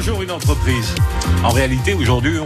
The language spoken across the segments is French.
Une entreprise. En réalité, aujourd'hui,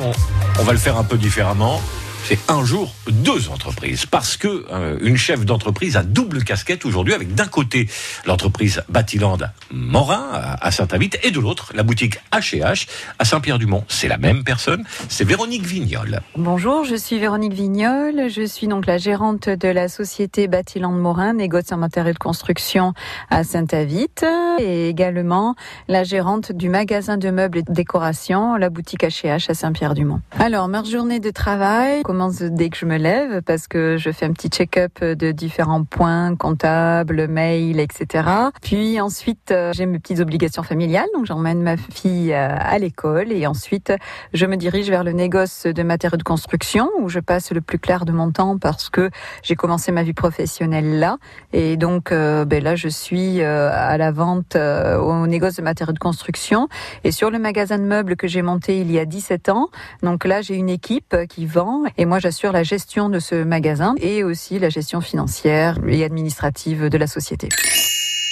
on va le faire un peu différemment c'est un jour deux entreprises parce que euh, une chef d'entreprise a double casquette aujourd'hui avec d'un côté l'entreprise Batiland Morin à Saint-Avite et de l'autre la boutique H&H à Saint-Pierre-du-Mont. C'est la même personne, c'est Véronique Vignol. Bonjour, je suis Véronique Vignol, je suis donc la gérante de la société Batiland Morin, négoce en matériel de construction à Saint-Avite et également la gérante du magasin de meubles et de décoration, la boutique H&H à Saint-Pierre-du-Mont. Alors, ma journée de travail commence dès que je me lève parce que je fais un petit check-up de différents points comptables, mails, etc. Puis ensuite, euh, j'ai mes petites obligations familiales, donc j'emmène ma fille euh, à l'école et ensuite je me dirige vers le négoce de matériaux de construction où je passe le plus clair de mon temps parce que j'ai commencé ma vie professionnelle là et donc euh, ben là je suis à la vente au négoce de matériaux de construction et sur le magasin de meubles que j'ai monté il y a 17 ans. Donc là j'ai une équipe qui vend et moi j'assure la gestion de ce magasin et aussi la gestion financière et administrative de la société.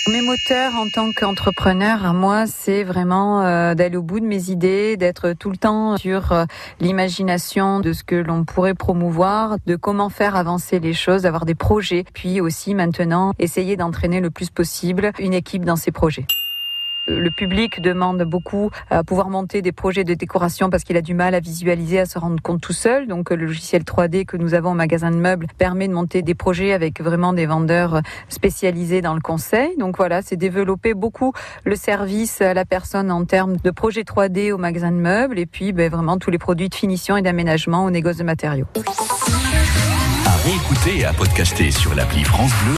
Mes moteurs en tant qu'entrepreneur, moi, c'est vraiment euh, d'aller au bout de mes idées, d'être tout le temps sur euh, l'imagination de ce que l'on pourrait promouvoir, de comment faire avancer les choses, d'avoir des projets, puis aussi maintenant essayer d'entraîner le plus possible une équipe dans ces projets. Le public demande beaucoup à pouvoir monter des projets de décoration parce qu'il a du mal à visualiser, à se rendre compte tout seul. Donc le logiciel 3D que nous avons au magasin de meubles permet de monter des projets avec vraiment des vendeurs spécialisés dans le conseil. Donc voilà, c'est développer beaucoup le service à la personne en termes de projets 3D au magasin de meubles et puis ben, vraiment tous les produits de finition et d'aménagement au négoce de matériaux. À réécouter et à podcaster sur l'appli France Bleu.